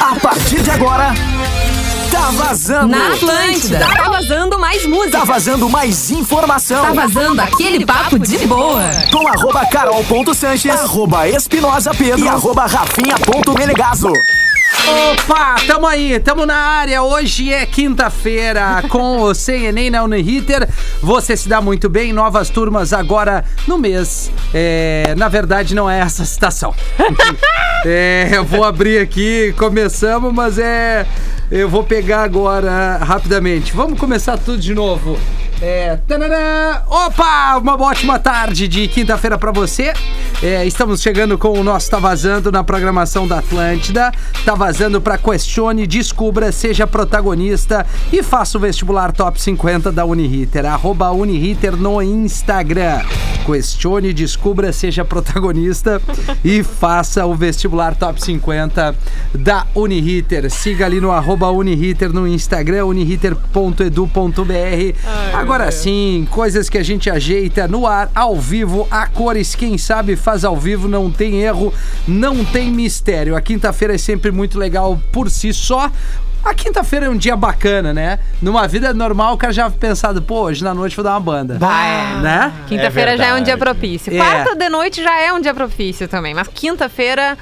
A partir de agora, tá vazando. Na Atlântida. Tá vazando mais música. Tá vazando mais informação. Tá vazando aquele papo de boa. Com arroba carol.sanches, arroba espinosa pedro e arroba rafinha.melegazo. Opa, tamo aí, tamo na área. Hoje é quinta-feira com o Enem na Uniriter. Você se dá muito bem, novas turmas agora no mês. É, na verdade, não é essa citação. É, eu vou abrir aqui, começamos, mas é. Eu vou pegar agora rapidamente. Vamos começar tudo de novo. É, tananã. Opa! Uma ótima tarde de quinta-feira pra você. É, estamos chegando com o nosso Tá Vazando na programação da Atlântida. Tá vazando pra questione, descubra, seja protagonista e faça o vestibular top 50 da Uniriter. Arroba Uniriter no Instagram. Questione, descubra, seja protagonista e faça o vestibular top 50 da Uniriter. Siga ali no arroba Uniriter no Instagram, uniriter.edu.br. Agora sim, coisas que a gente ajeita no ar, ao vivo, a cores, quem sabe faz ao vivo, não tem erro, não tem mistério. A quinta-feira é sempre muito legal por si só. A quinta-feira é um dia bacana, né? Numa vida normal, o cara já pensado, pô, hoje na noite vou dar uma banda. Ah, é. Né? Quinta-feira É já é um dia propício. É. Quarta de noite já é um dia propício também. Mas quinta-feira,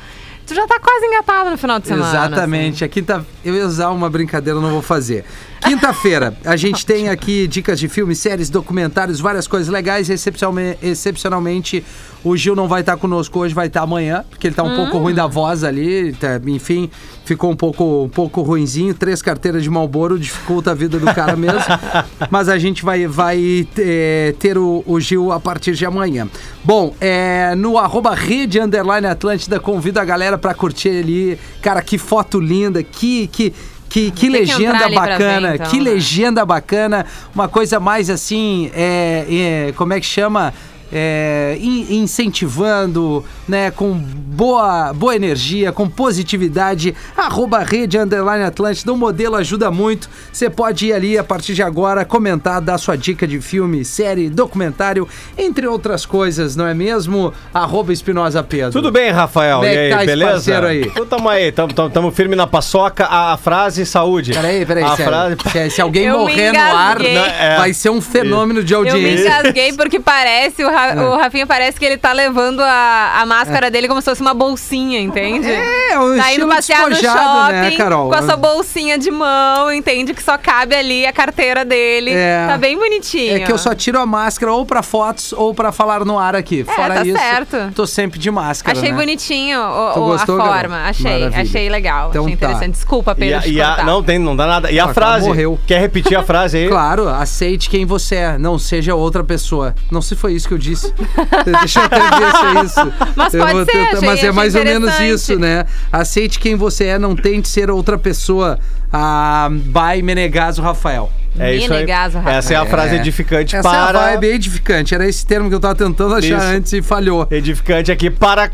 tu já tá quase engatado no final de semana. assim. Exatamente. A quinta... Eu ia usar uma brincadeira, não vou fazer. Quinta-feira, a gente tem aqui dicas de filmes, séries, documentários, várias coisas legais. Excepcionalme- Excepcionalmente, o Gil não vai estar conosco hoje, vai estar amanhã, porque ele tá um pouco ruim da voz ali. tá, enfim, ficou um pouco, um pouco ruinzinho. Três carteiras de Malboro dificulta a vida do cara mesmo. Mas a gente vai, vai eh, ter o, o Gil a partir de amanhã. Bom, é, no arroba rede underline Atlântida, convido a galera pra curtir ali. Cara, que foto linda, que. que que, que que legenda ali pra ver, bacana, então, que né? legenda bacana, uma coisa mais assim, é, é, como é que chama? É, in- incentivando, né, com boa, boa energia, com positividade, arroba rede underline Atlântida, o modelo ajuda muito, você pode ir ali a partir de agora, comentar, dar sua dica de filme, série, documentário, entre outras coisas, não é mesmo? Arroba Espinosa Pedro. Tudo bem, Rafael? É e aí, tá beleza? aí? Então tamo aí, tamo, tamo, tamo firme na paçoca. A, a frase saúde. Peraí, peraí, A frase... Se, se alguém Eu morrer no ar. É. vai ser um fenômeno de Eu me audiência. engasguei porque parece, o, Ra- É. o Rafinha parece que ele tá levando a, a máscara dele como se fosse uma bolsinha, entende? É, o Tá indo passear no despojado, shopping né, Carol? com a sua bolsinha de mão, entende? Que só cabe ali a carteira dele. É. Tá bem bonitinho. É que eu só tiro a máscara ou pra fotos ou pra falar no ar aqui. Fora tá isso, certo. tô sempre de máscara, Achei né? bonitinho o- o- gostou, a Carol? forma. Achei, Maravilha. achei legal. Então achei tá. interessante. Desculpa, E Pedro, a, te e a- não tem, não dá nada. E a Ah, frase? morreu. Quer repetir a frase aí? Claro, aceite quem você é, não seja outra pessoa. Não se foi isso que eu disse. Deixa eu até ver se é isso. Mas Eu pode ser, achei- mas é achei mais ou menos isso, né? Aceite quem você é, não tente ser outra pessoa. Ah, by Menegaso Rafael. É isso aí. Menegaso, Rafael. Essa é a frase edificante Essa para... é a vibe edificante. Era esse termo que eu tava tentando achar Isso. antes e falhou. Edificante aqui para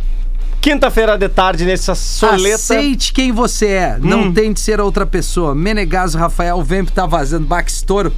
quinta-feira de tarde, nessa soleta. Aceite quem você é, não Hum. tente ser outra pessoa. Menegaso Rafael Vemp tá vazando. Backstouro.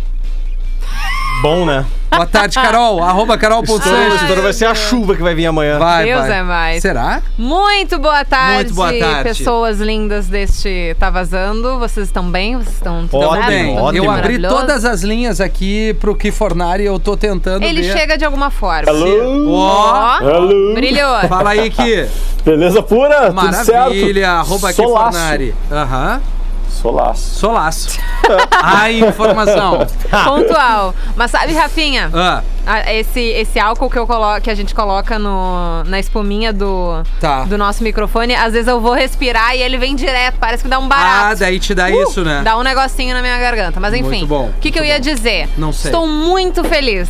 Bom, né? Boa tarde, Carol. Arroba Carol Estouro, vai ser a chuva que vai vir amanhã. Vai, Deus vai. é mais. Será? Muito boa tarde, Muito boa tarde. pessoas lindas deste Tá Vazando. Vocês estão bem? Vocês estão tudo Ótimo? Bem, Tudo ótimo. eu abri maravilhoso? todas as linhas aqui pro Kifornari, eu tô tentando Ele ver. chega de alguma forma. Ó, Ó, brilhou. fala aí que Beleza pura? Tudo certo? maravilha, arroba Solaço. Kifornari. Aham, Solaço. solaço. a informação. Pontual. Mas sabe, Rafinha, Ah, a- esse, esse álcool que, eu colo que a gente coloca no, na espuminha do, Tá. do nosso microfone, às vezes eu vou respirar e ele vem direto, parece que dá um ah, barato. daí te dá isso, né? Dá um negocinho na minha garganta. Mas enfim, Muito bom, o que, que eu muito ia bom. dizer? Não sei. Estou muito feliz.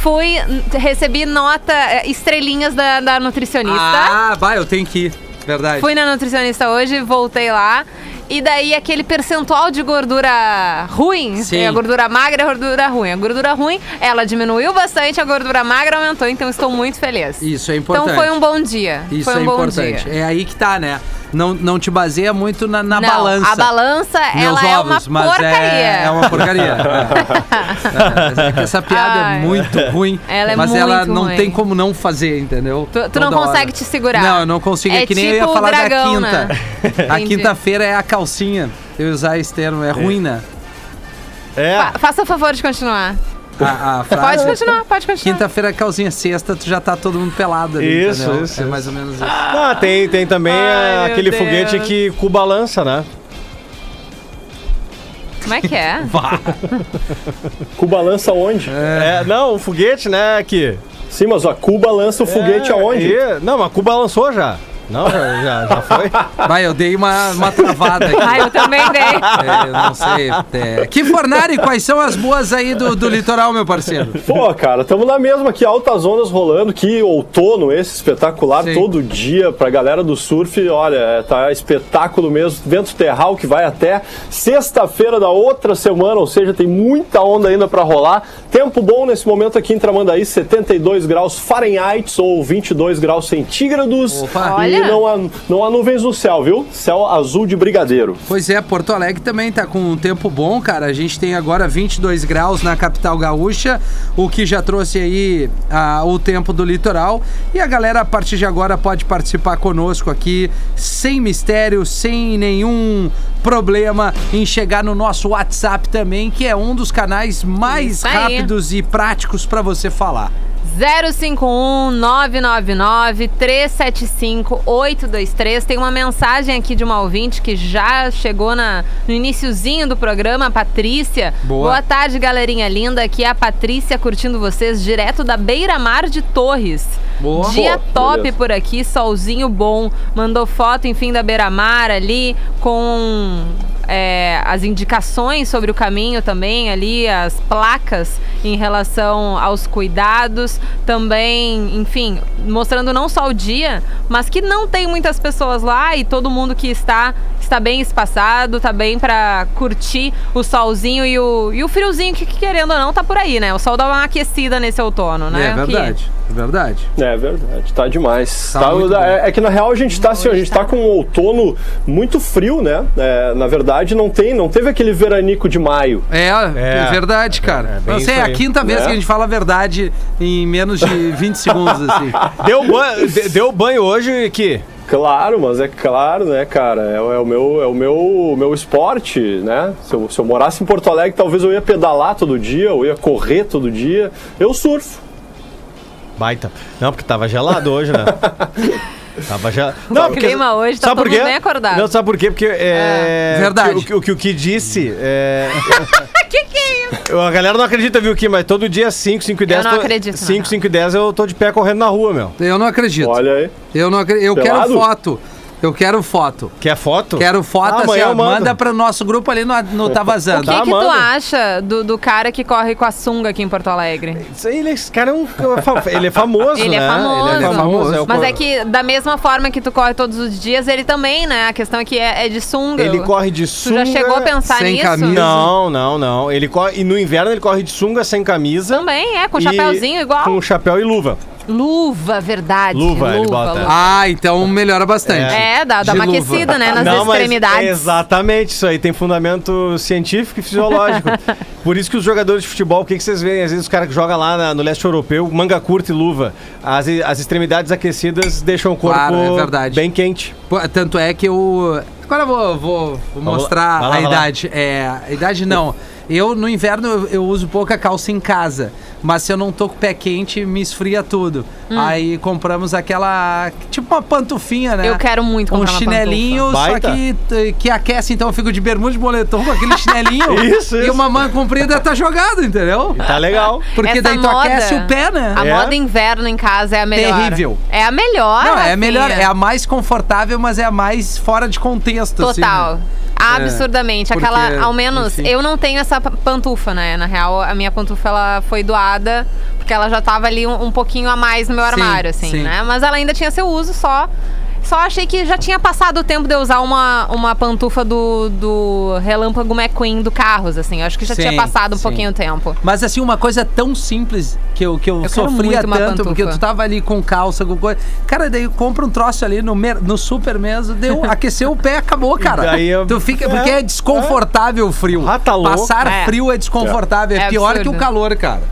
Fui, recebi nota, eh, estrelinhas da, da nutricionista. Ah, vai, eu tenho que ir. Verdade. Fui na nutricionista hoje, voltei lá. E daí aquele percentual de gordura ruim, Sim. é a gordura magra e a gordura ruim. A gordura ruim, ela diminuiu bastante, a gordura magra aumentou, então estou muito feliz. Isso é importante. Então foi um bom dia. Isso foi um é bom importante. dia. É aí que tá, né? Não, não te baseia muito na, na Não, balança. A balança, Meus ela é uma ovos, mas porcaria. É, é uma porcaria. É, é que essa piada Ai. é muito ruim. Ela é mas muito não ruim. tem como não fazer, entendeu? Tu, tu não hora. consegue te segurar. Não, eu não consigo. É, É que nem eu ia tipo falar dragão, da quinta. né? A quinta-feira é a calcinha. Eu usar esse termo. É ruim, né? É. Fa- faça o favor de continuar. A, a Pode frase. continuar, pode continuar. Quinta-feira é calcinha, sexta tu já tá todo mundo pelado ali, Isso, entendeu? isso, É isso. mais ou menos isso. Ah, tem, tem também Ai, aquele Deus. foguete que com balança, né? Como é que é? Cuba lança onde? É, não, o foguete, né, aqui. Sim, mas a Cuba lança o foguete É, aonde? e- não, mas Cuba lançou já. Não, já, já, foi. Vai, eu dei uma, uma travada aqui. Ai, eu também dei. É, eu não sei. É. Que Fornari, quais são as boas aí do, do litoral, meu parceiro? Pô, cara, estamos na mesma aqui, altas ondas rolando, que outono esse espetacular Sim. todo dia pra galera do surf, olha, é, tá espetáculo mesmo, vento terral que vai até sexta-feira da outra semana, ou seja, tem muita onda ainda pra rolar. Tempo bom nesse momento aqui em Tramandaí, 72 graus Fahrenheit ou 22 graus centígrados. Opa. E não há, não há nuvens no céu, viu? Céu azul de brigadeiro. Pois é, Porto Alegre também tá com um tempo bom, cara. A gente tem agora 22 graus na capital gaúcha, o que já trouxe aí ah, o tempo do litoral. E a galera, a partir de agora, pode participar conosco aqui, sem mistério, sem nenhum problema em chegar no nosso WhatsApp também, que é um dos canais mais Isso aí. rápidos e práticos para você falar. 051 999 375 823. Tem uma mensagem aqui de uma ouvinte que já chegou na, no iniciozinho do programa, a Patrícia. Boa. tarde, galerinha linda. Aqui é a Patrícia curtindo vocês direto da Beira Mar de Torres. Boa. Dia Pô, top beleza. por aqui, solzinho bom. Mandou foto, enfim, da Beira Mar ali com é, as indicações sobre o caminho também ali, as placas em relação aos cuidados. Também, enfim, mostrando não só o dia, mas que não tem muitas pessoas lá e todo mundo que está está bem espaçado, tá bem pra curtir o solzinho e o, e o friozinho que, que, querendo ou não, tá por aí, né? O sol dá uma aquecida nesse outono, né? É Que- verdade, é verdade. É verdade, tá demais. Tá Tá- é, é que na real a gente tá assim, a gente tá com um outono muito frio, né? É, na verdade, não tem, não teve aquele veranico de maio. É, é, É, verdade, cara. é bem Nossa, é a quinta vez É. que a gente fala a verdade em menos de 20 segundos, assim. Deu, banho, deu banho hoje que Claro, mas é claro, né, cara? É, o- é o meu, é o meu, o meu esporte, né? Se eu, se eu morasse em Porto Alegre, talvez eu ia pedalar todo dia, eu ia correr todo dia. Eu surfo. Baita. Não, porque tava gelado hoje, né? Tava gelado. O clima hoje tá sabe todo mundo bem acordado. Não, sabe por quê? Porque é. Verdade. O que o, que o que disse é. que que é isso? A galera não acredita, viu, Kim? Mas todo dia 5, 5 e 10. não acredito, na 5, real. 5 e 10 eu tô de pé correndo na rua, meu. Eu não acredito. Olha aí. Eu não acredito. Eu quero Pelado? foto. Eu quero foto. Quer foto? Quero foto, Ah, assim, ó, manda para nosso grupo ali no, no Tá O Vazando. que, Tá, que tu acha do, do cara que corre com a sunga aqui em Porto Alegre? Ele, esse cara é um. Ele é famoso, Ele é né? famoso. Ele é famoso. é o Mas é que da mesma forma que tu corre todos os dias, ele também, né? A questão é que é, é de sunga. Ele corre de Tu sunga. já chegou a pensar sem nisso? camisa. Não, não, não. Ele corre. E no inverno ele corre de sunga sem camisa. Também, é, com chapéuzinho igual. Com chapéu e luva. Luva, verdade. Luva, ele bota. Ah, então melhora bastante. É, dá, dá De uma luva. aquecida, né? Nas Não, mas extremidades. exatamente, isso aí tem fundamento científico e fisiológico. Por isso que os jogadores de futebol, o que, que vocês veem? Às vezes os caras que jogam lá na- no leste europeu, manga curta e luva, as, as extremidades aquecidas deixam o corpo Claro, é verdade. bem quente. Pô, Tanto é que eu. Agora eu vou, vou- vou mostrar Vai lá, a vai lá. idade. É, a idade não. Eu, no inverno, eu, eu uso pouca calça em casa. Mas se eu não tô com o pé quente, me esfria tudo. Hum. Aí compramos aquela. Tipo uma pantufinha, né? Eu quero muito Um comprar uma chinelinho, só que, que aquece, então eu fico de bermuda de moletom com aquele chinelinho. Isso, E isso. uma manga comprida tá jogado, entendeu? Tá legal. Porque Essa daí tu moda- aquece o pé, né? A É? moda inverno em casa é a melhor. Terrível. É a melhor. Não, é a Rafinha. melhor, é a mais confortável, mas é a mais fora de contexto. assim, Total. né? Absurdamente. porque, Aquela, ao menos, enfim. eu não tenho essa pa- pantufa, né? Na real, a minha pantufa ela foi doada porque ela já tava ali um, um pouquinho a mais no meu Sim, armário, assim, sim. né? Mas ela ainda tinha seu uso, só Só achei que já tinha passado o tempo de eu usar uma, uma pantufa do, do Relâmpago McQueen do Carros, assim. Eu acho que já Sim, tinha passado um sim. pouquinho o tempo. Mas assim, uma coisa tão simples que eu, que eu, quero sofria tanto, pantufa. porque tu tava ali com calça, com coisa. Cara, daí compra um troço ali no, no super mesmo, deu, aqueceu o pé, acabou, cara. daí eu- Tu fica, porque É, é desconfortável o frio. Ah, tá louco. Passar É. frio é desconfortável, é, É pior que absurdo. o calor, cara.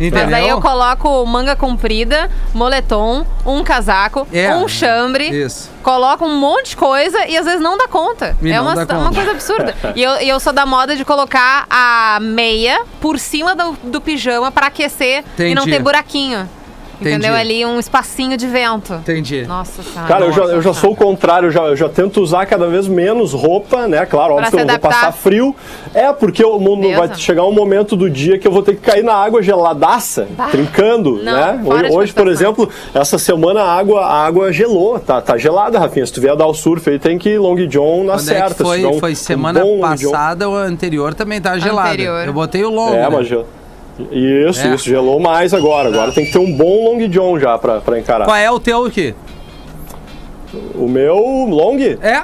Entendeu? Mas aí eu coloco manga comprida, moletom, um casaco, É, um chambre. Isso. Coloco um monte de coisa e às vezes não dá conta. E é não uma, conta. coisa absurda. e, eu, eu sou da moda de colocar a meia por cima do, do pijama pra aquecer e não Entendi. ter buraquinho. Entendeu? Entendi. Ali um espacinho de vento. Entendi. Nossa senhora. Cara, eu já, eu já sou o contrário, eu já, eu já tento usar cada vez menos roupa, né? Claro, óbvio Pra que eu não vou passar frio. É, porque o mundo Beleza. vai chegar um momento do dia que eu vou ter que cair na água geladaça, trincando, Não, né? Hoje, por exemplo, essa semana a água, a água gelou, tá, tá gelada, Rafinha. Se tu vier dar o surf aí, tem que ir Long John na Quando é certa. que foi, um- foi um semana Long John. passada ou anterior também tava gelado. Anterior. Eu botei o longo. É, né? mas. Isso, É. isso, gelou mais agora. Agora tem que ter um bom Long John já pra, pra encarar. Qual é o teu aqui? O meu Long, É.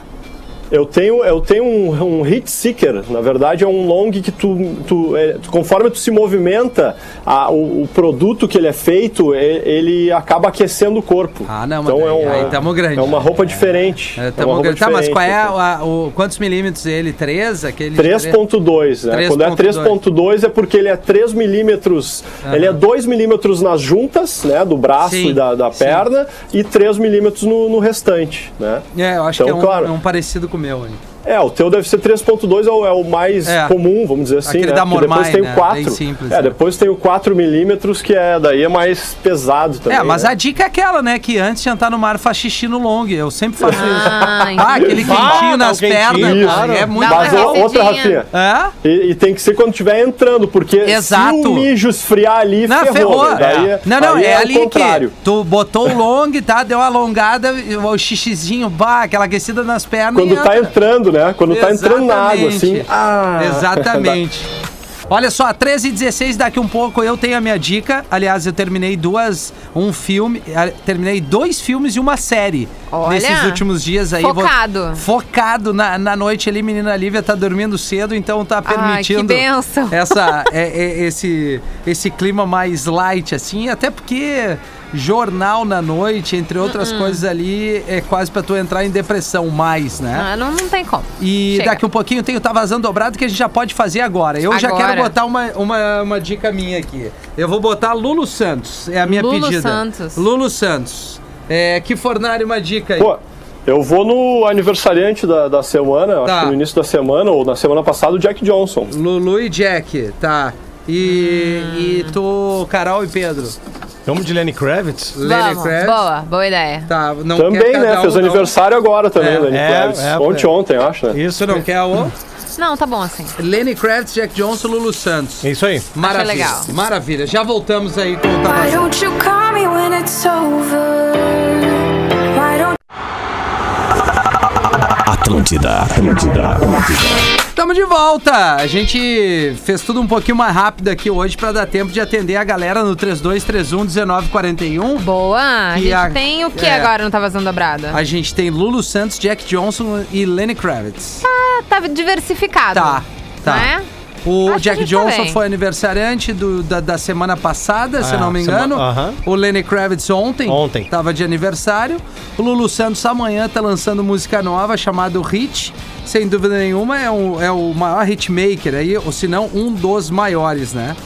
Eu tenho, eu tenho um, um Heat Seeker. Na verdade, é um long que tu, tu, é, conforme tu se movimenta, a- o, o produto que ele é feito, e- ele acaba aquecendo o corpo. Ah, não, mas então é uma, aí tamo grande. É uma roupa diferente. É, É, uma roupa grande. Tá, mas diferente, qual é assim. a- o, quantos milímetros ele? 3? Aquele de 3.2, né? Quando é 3.2 é porque ele é 3 milímetros, ele é 2 milímetros nas juntas, né, do braço Sim, e da, da sim. perna, e 3 milímetros no, no restante, né? É, eu acho Então, que é um, claro. é um parecido com meu aí. É, o teu deve ser 3.2, é, o- é o mais É. comum, vamos dizer assim, Aquele né? da Porque depois Mormai, tem né? o 4. Bem simples, é, né? depois tem o 4 milímetros, que é, daí é mais pesado também. É, mas né? a dica é aquela, né? Que antes de entrar no mar faz xixi no long. Eu sempre faço Ah, isso. Ah, aquele quentinho Ah, nas pernas. claro. É muito Mas legal. outra. Rafinha, É? e, e tem que ser quando estiver entrando, porque Exato. se o mijo esfriar ali, Não, ferrou. ferrou. né? Daí é- Não, não, é, o ali contrário. que tu botou o long, tá? Deu uma alongada, o xixizinho, bah, aquela aquecida nas pernas. Quando e tá entra. entrando, né? Quando tá entrando na água, assim. Exatamente. Ah, Exatamente. Olha só, 13 e 16, daqui um pouco eu tenho a minha dica. Aliás, eu terminei duas, um filme, terminei dois filmes e uma série Olha, nesses últimos dias aí. focado. focado na, na noite ali, menina Lívia tá dormindo cedo, então tá Ai, permitindo que bênção. essa é- é- esse esse clima mais light assim, até porque jornal na noite, entre outras Uh-uh. coisas ali, é quase pra tu entrar em depressão mais, né? Ah, não, não tem como. E Chega. daqui um pouquinho tem o Tá Vazando Dobrado que a gente já pode fazer agora. Eu já Agora. quero botar uma, uma, uma dica minha aqui. Eu vou botar Lulu Santos, é a minha Lulu pedida. Santos. Lulu Santos. É, que fornário uma dica aí. Pô, eu vou no aniversariante da, da semana, Tá. acho que no início da semana, ou na semana passada, o Jack Johnson. Lulu e Jack, tá. E, e tu, Carol e Pedro. Vamos de Lenny Kravitz? Lenny Vamos, Kravitz. boa, boa ideia. Tá, não Também, quer né? Fez um, não. aniversário agora também, É, Lenny é, Kravitz. é, Ontem, é. ontem, acho, né? Isso, não quer o? Não, tá bom assim. Lenny Kravitz, Jack Johnson, Lulu Santos. É isso aí. Maravilha. legal. Maravilha. Já voltamos aí com o Why Vazando. don't you call me when it's over? Why don't Atlântida, Atlântida, Atlântida. Estamos de volta! A gente fez tudo um pouquinho mais rápido aqui hoje para dar tempo de atender a galera no 3231-1941. Boa. A E gente a- tem o que é. agora não tá vazando dobrada? A gente tem Lulu Santos, Jack Johnson e Lenny Kravitz. Ah, tá diversificado. Tá, tá. Né? O Acho Jack tá Johnson foi aniversariante do- da, da semana passada, se Ah, não me sema- engano. aham. O Lenny Kravitz ontem. Ontem. Tava de aniversário. O Lulu Santos amanhã tá lançando música nova chamada Hit. Sem dúvida nenhuma, é, um, é o maior hitmaker aí, ou se não, um dos maiores, né?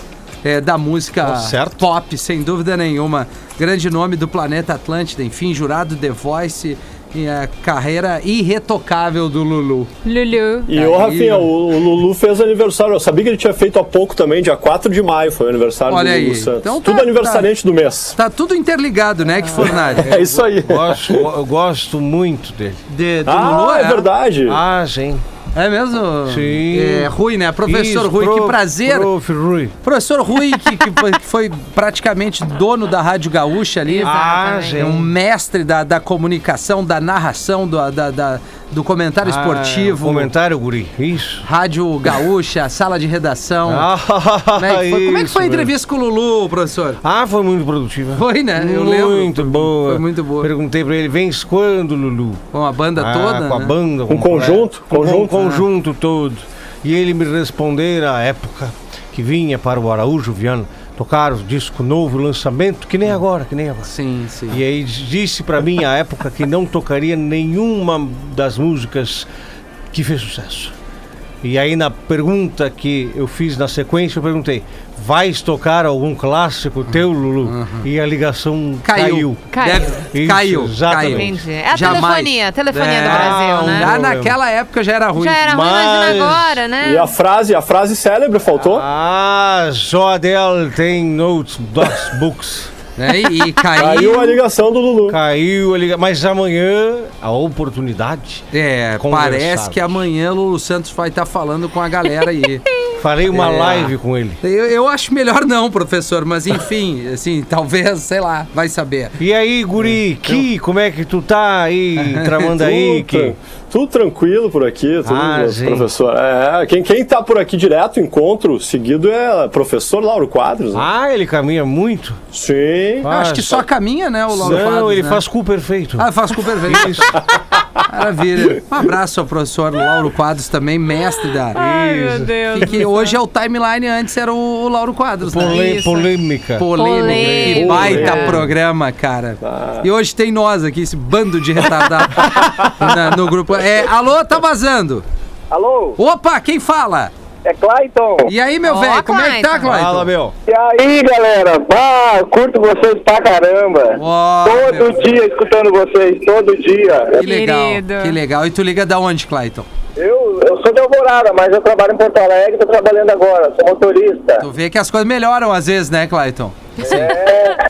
É, da música certo. pop, sem dúvida nenhuma. Grande nome do planeta Atlântida, enfim, jurado The Voice e a carreira irretocável do Lulu. Lulu. E o Rafinha, ó. o, o Lulu fez aniversário. Eu sabia que ele tinha feito há pouco também, dia 4 de maio foi o aniversário Olha do aí. Lulu Santos. Então tá- Tudo aniversariante do mês. Tá tudo interligado, né, que Fornari? É isso aí. Gosto, eu gosto muito dele. De, do Ah, Lulu, é verdade. Ah, gente. É mesmo? Sim. É, Rui, né? Professor Isso, Rui, que prof- prazer. Prof. Rui. Professor Rui, que, que foi, que foi praticamente dono da Rádio Gaúcha ali. Ah. É um mestre da, da comunicação, da narração, do, da, da- do comentário esportivo. Ah, comentário, guri. Isso. Rádio Gaúcha, sala de redação. Ah, Como é que foi, como é que foi a mesmo. entrevista com o Lulu, professor? Ah, foi muito produtiva. Foi, né? Eu lembro. Muito boa. Foi muito boa. Perguntei pra ele, vens quando, Lulu? Com a banda Ah, toda. Com a né? banda. Com completa. conjunto, Com conjunto. Com conjunto todo. E ele me responder a época que vinha para o Araújo Viana tocar o disco novo, lançamento, que nem agora, que nem agora. Sim, sim. E aí disse pra mim a época que não tocaria nenhuma das músicas que fez sucesso. E aí na pergunta que eu fiz na sequência, eu perguntei: vais tocar algum clássico teu, Lulu? E a ligação Caiu. caiu. Deve- Isso, caiu. exatamente. Caiu. Entendi. É a Jamais. telefonia, a telefonia É. do Brasil, né? Já naquela época já era ruim. Já era ruim, imagina Mas- agora, né? E a frase, a frase célebre faltou? Ah, só dela tem notes, docs, books. Né? E, e caiu. Caiu a ligação do Lulu. Caiu a liga... Mas amanhã a oportunidade. É, parece que amanhã o Lulu Santos vai estar falando com a galera aí. Farei uma É. live com ele. Eu, eu acho melhor não, professor, mas enfim, assim, talvez, sei lá, vai saber. E aí, guri, que, como é que tu tá aí, tramando aí? Tudo, Que... tran- tudo tranquilo por aqui, tudo, Ah, professor. É, quem, quem tá por aqui direto, encontro seguido, é o professor Lauro Quadros. né? Ah, ele caminha muito? Sim. Ah, acho que só caminha, né, o Lauro Não, Quadros, ele né? faz cu perfeito. Ah, faz com perfeito. Isso. Maravilha. Um abraço ao professor Lauro Quadros, também mestre da... Ai, meu Deus. Que, que hoje é o timeline, antes era o, o Lauro Quadros, né? Pole- Isso. polêmica. Polêmico. Que Polêmica. baita É. programa, cara. E hoje tem nós aqui, esse bando de retardado na- no grupo. É, alô, tá vazando. Alô, Opa, quem fala? é Clayton. E aí, meu Ó, velho, como é que tá, Clayton. Fala, meu. E aí, galera? Bah, curto vocês pra caramba. Ó, todo dia escutando vocês, todo dia. Que legal, Querido. que legal. E tu liga da onde, Clayton? Eu sou de Alvorada, mas eu trabalho em Porto Alegre, tô trabalhando agora, sou motorista. Tu vê que as coisas melhoram às vezes, né, Clayton? É,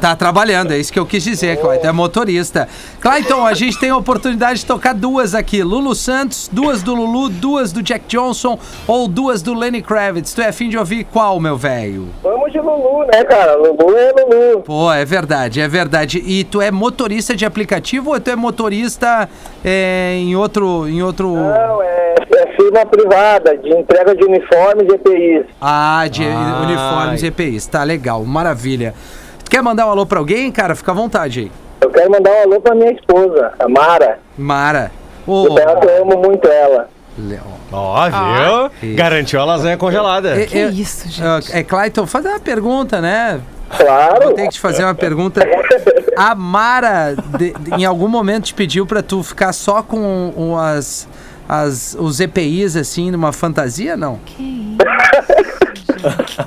tá trabalhando, é isso que eu quis dizer, Clayton. É motorista. Clayton, a gente tem a oportunidade de tocar duas aqui: Lulu Santos, duas do Lulu, duas do Jack Johnson ou duas do Lenny Kravitz. Tu é afim de ouvir qual, meu velho? Vamos de Lulu, né, cara? Lulu é Lulu. Pô, é verdade, é verdade. E tu é motorista de aplicativo ou tu é motorista é, em outro. Em outro... Não, é, é firma privada, de entrega de uniformes e EPIs. Ah, de Ai. uniformes e EPIs. Tá legal, maravilha. Quer mandar um alô pra alguém, cara? Fica à vontade aí. Eu quero mandar um alô pra minha esposa, a Mara. Mara. Ô, Eu, eu amo muito ela. Leon. Ó, viu? Isso. Garantiu a lasanha congelada. É, Que é- isso, gente. É, Clayton, fazer uma pergunta, né? Claro. Vou ter que te fazer uma pergunta. A Mara, de- de- em algum momento, te pediu pra tu ficar só com o- as, os EPIs, assim, numa fantasia, não?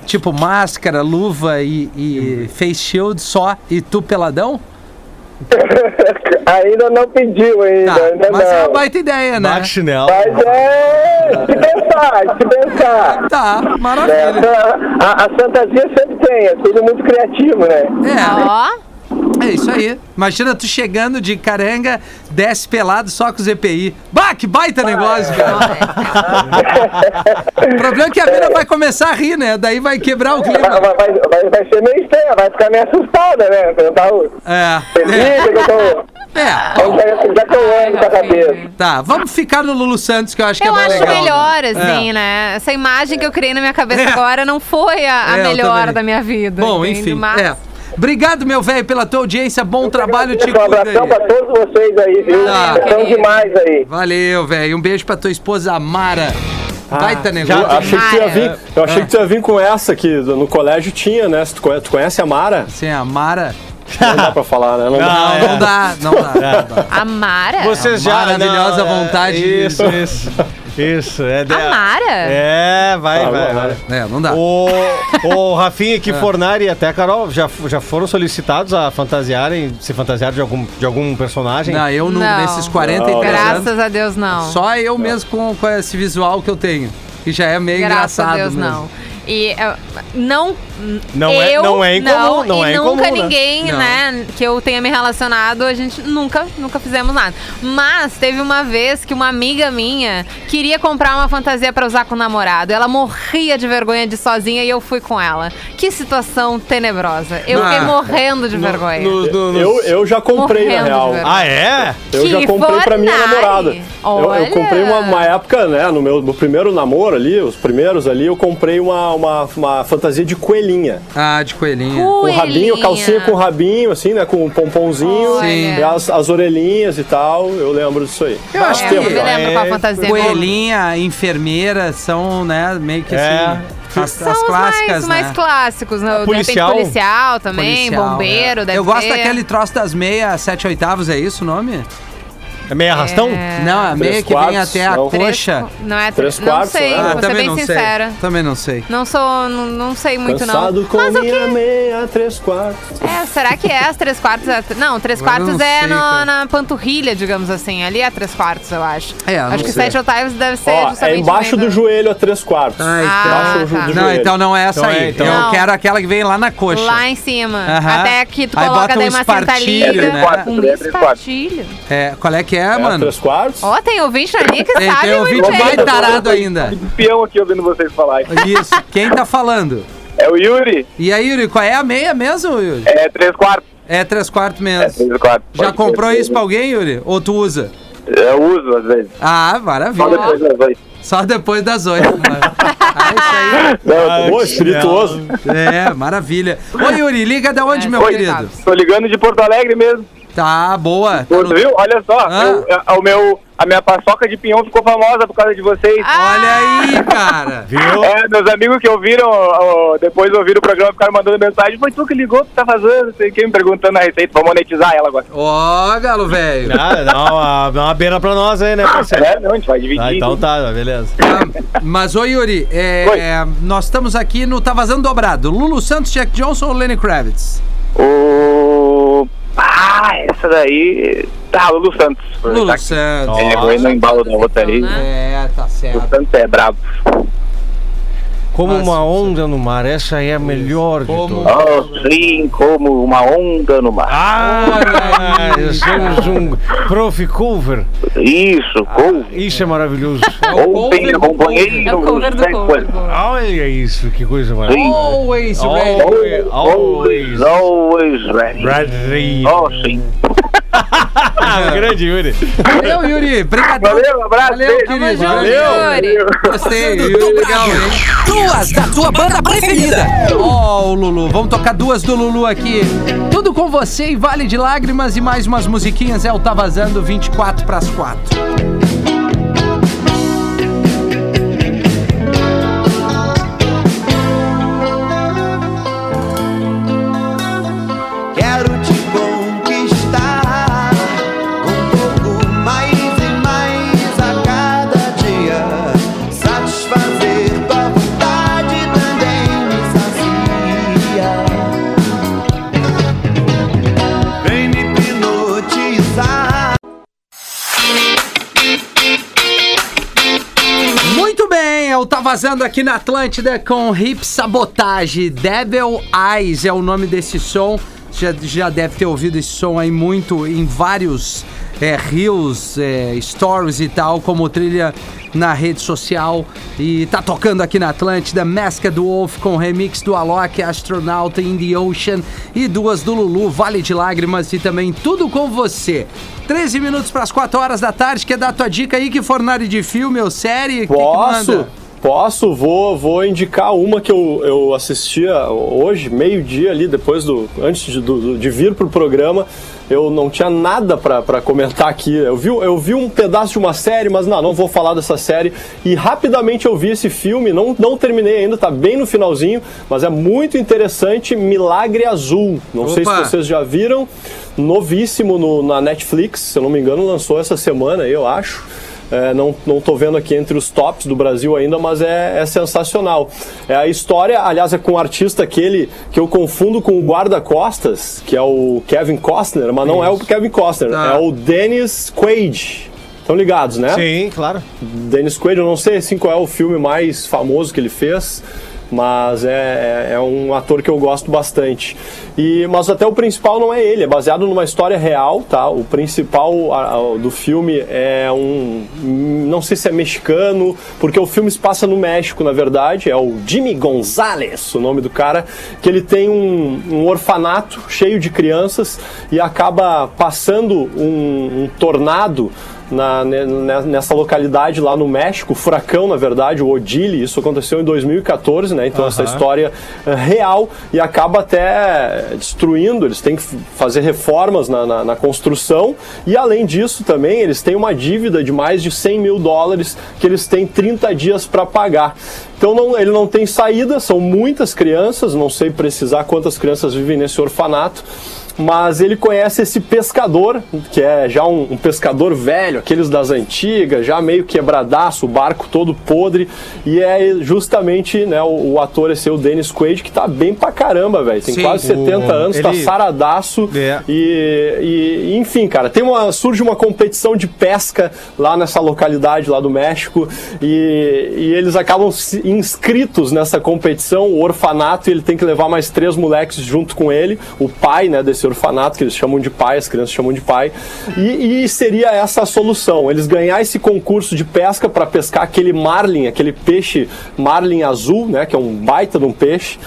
tipo máscara, luva e, e face shield só e tu peladão? ainda não pediu ainda, Tá, ainda mas é uma não. baita ideia, né? Bate chinelo. Mas é de pensar, de pensar. Tá, É, maravilha. a, a fantasia sempre tem, é tudo muito criativo, né? É, Ó, É isso aí. Imagina tu chegando de caranga, desce pelado só com os EPI. Bah, que baita negócio, cara. O problema é que a mina vai começar a rir, né? Daí vai quebrar o Vai, clima. vai, vai, vai ser meio estranho, vai ficar meio assustada, né? Perguntar o É. feliz, que eu tô. É. Já, já tô olhando com a cabeça. Tá, vamos ficar no Lulu Santos, que eu acho que eu é mais acho legal. melhor, né? assim, É. né? Essa imagem que eu criei na minha cabeça É. agora não foi a, a É, eu melhor da minha vida. Bom, entende? enfim. Mas- É. Obrigado, meu velho, pela tua audiência. Bom trabalho, te Um abração aí. pra todos vocês aí, viu? Vocês são demais aí. Valeu, velho. Um beijo pra tua esposa Amara. Baita Eu negócio. achei que tu ia Mara. vir, eu achei que tu ia vir com essa que no colégio tinha, né? Tu conhece, tu conhece a Mara? Sim, a Amara. Não dá pra falar, né? Não dá. Não, é. não dá, não dá. Não dá. A Mara? Vocês já. Maravilhosa não, é, vontade de- Isso, isso. Isso. É de- A Mara? É, vai, Ah, vai, vai. É, não dá. O, o Rafinha que Fornari e até a Carol já, já foram solicitados a fantasiarem, se fantasiar de algum, de algum personagem? Não, eu no- Não. nesses 43 anos, Graças a Deus, não. só eu mesmo com, com esse visual que eu tenho. Que já é meio Graças engraçado a Deus, mesmo. não. E é, não. Não é- eu, não é incomum, não e é nunca incomum, né? ninguém, Não. né, que eu tenha me relacionado, a gente nunca, nunca fizemos nada. Mas teve uma vez que uma amiga minha queria comprar uma fantasia pra usar com o namorado. Ela morria de vergonha de sozinha e eu fui com ela. Que situação tenebrosa. Eu fiquei Ah. morrendo de vergonha. No- no- Eu, eu já comprei, na Morrendo real. Ah, é? Eu Que já comprei pra minha namorada. Eu, eu comprei uma, uma época, né, no meu no primeiro namoro ali, os primeiros ali, eu comprei uma, uma, uma fantasia de coelhinha. Ah, de coelhinha. Com rabinho, calcinha com rabinho, assim, né, com um pomponzinho, e as, as orelhinhas e tal, eu lembro disso aí. Eu acho É, que eu me lembro qual É, fantasia. Coelhinha, enfermeira são, né, meio que É. assim, as, São as os clássicas, mais, mais né? clássicos, né? policial. Policial também, Policial, bombeiro, é. deve Eu gosto ter. daquele troço das meias, sete oitavos, é isso o nome? É meio arrastão? Não, a meia que vem até a não. Coxa. Não é Três três Não quartos, sei, né? vou ser também bem não sincera. sei. Também não sei. Não sou, não, não sei muito Cansado não. com Mas o que? meia, três quartos. É, será que é as três quartos? é- Não, três quartos não é sei, no- na panturrilha, digamos assim. Ali é três quartos, eu acho. É, eu não acho que sei. sete oitavos deve ser Ó, é justamente embaixo do joelho a três quartos. Ah, Ah, Embaixo tá. do Não, joelho. então não é essa Então é, aí. então. Eu Não. quero aquela que vem lá na coxa. Lá em cima. Até que tu coloca daí uma né? liga. Um É espartilho. É, qual é que é, É, mano? três quartos. Ó, tem ouvinte ali que Tem, sabe tem ouvinte muito mais bem. tarado ainda. Espião aqui ouvindo vocês falar. Isso. Quem tá falando? É o Yuri, E aí, Yuri, qual é a meia mesmo, Yuri? é três quartos. É três quartos É mesmo. três quartos. Já Pode comprou ser. isso pra alguém, Yuri? Ou tu usa? Eu uso às vezes. Ah, Só maravilha. depois das oito. Só depois das oito, mano. Ah, isso Ah, Pô, espirituoso. aí. É, maravilha. Ô, Yuri, liga da onde, É, meu Oi, querido? Tô ligando de Porto Alegre mesmo. Tá, boa. Tá no- viu? Olha só, Ah. eu- a, o meu, a minha paçoca de pinhão ficou famosa por causa de vocês. Ah, Olha aí, cara. Viu? É, meus amigos que ouviram, ó, depois ouviram o programa, ficaram mandando mensagem. Foi tu que ligou, tu tá fazendo, não sei quem me perguntando a receita, pra monetizar ela agora. Ó, galo velho. Ah, dá uma, dá uma beira pra nós aí, né, parceiro? É, não, a gente vai dividir. Ah, então tá, beleza. Ah, Mas, ô Yuri, é, é, nós estamos aqui no Tá Vazando Dobrado. Lulu Santos, Jack Johnson ou Lenny Kravitz? O... Ah, essa daí... Tá, Lulu Santos. Lulu Tá- Santos. É, vou ir no embalo da outra aí. né? É, tá O certo. Santos é brabo. Como Mas- uma onda no mar, essa é a melhor de Como- todas. Oh, sim, como uma onda no mar. Ah, somos um profi cover. Isso, couve. Isso é maravilhoso. Ontem, companheiro. É o cover do cover. Olha isso, que coisa maravilhosa. Always ready. Always, always. Always ready. Bradley. Oh, sim. Ah, grande Yuri. Valeu, Yuri. Obrigadão. Valeu, um abraço. Valeu, querido. Valeu. Yuri. Gostei, Yuri, legal, hein? Duas da tua banda preferida. Ó, o Lulu. Vamos tocar duas do Lulu aqui. Tudo com você e Vale de Lágrimas e mais umas musiquinhas. É o Tá Vazando 24 pras 4. Vazando aqui na Atlântida com Hip Sabotage. Devil Eyes é o nome desse som. Já, já deve ter ouvido esse som aí muito em vários é, reels, é, stories e tal, como trilha na rede social. E tá tocando aqui na Atlântida Masked Wolf com remix do Alok, Astronaut in the Ocean e duas do Lulu, Vale de Lágrimas e também Tudo com Você. 13 minutos para as 4 horas da tarde. Quer dar tua dica aí que fornari de filme ou série? Que que Posso? vou, vou indicar uma que eu, eu assistia hoje, meio-dia ali, depois do. Antes de, do- de vir pro programa. Eu não tinha nada pra pra comentar aqui. Eu vi, eu vi um pedaço de uma série, mas não, não vou falar dessa série. E rapidamente eu vi esse filme, não, não terminei ainda, tá bem no finalzinho, mas é muito interessante. Milagre Azul. Não sei se Opa. vocês já viram. Novíssimo no- na Netflix, se eu não me engano, lançou essa semana, eu acho. É, não, não tô vendo aqui entre os tops do Brasil ainda, mas é, é sensacional. É a história, aliás, é com o artista aquele que eu confundo com o guarda-costas, que é o Kevin Costner, mas não é o Kevin Costner, Tá. é o Dennis Quaid. Estão ligados, né? Sim, claro. Dennis Quaid, eu não sei assim qual é o filme mais famoso que ele fez. Mas é, é- é um ator que eu gosto bastante. E, mas até o principal não é ele, é baseado numa história real, tá? O principal do filme é um. Não sei se é mexicano, porque o filme se passa no México, na verdade. É o Jimmy Gonzalez, o nome do cara, que ele tem um, um orfanato cheio de crianças e acaba passando um, um tornado na- ne- ne- nessa localidade lá no México, furacão, na verdade, o Odile, isso aconteceu em 2014, né? Então essa história é real e acaba até destruindo, eles têm que fazer reformas na, na- na construção e além disso também eles têm uma dívida de mais de 100 mil dólares que eles têm 30 dias para pagar. Então não- ele não tem saída, são muitas crianças, não sei precisar quantas crianças vivem nesse orfanato mas ele conhece esse pescador, que é já um, um pescador velho, aqueles das antigas, já meio quebradaço, o barco todo podre, e é justamente né, o, o ator esse, o Dennis Quaid, que tá bem pra caramba, velho. Tem Sim. quase 70 anos, tá ele- saradaço, É. e, e, enfim, cara, tem uma, surge uma competição de pesca lá nessa localidade lá do México, e, e eles acabam inscritos nessa competição, o orfanato, e ele tem que levar mais três moleques junto com ele, o pai, né, desse orfanato, que eles chamam de pai, as crianças chamam de pai, e, e seria essa a solução, eles ganhar esse concurso de pesca para pescar aquele marlin, aquele peixe marlin azul, né, que é um baita de um peixe,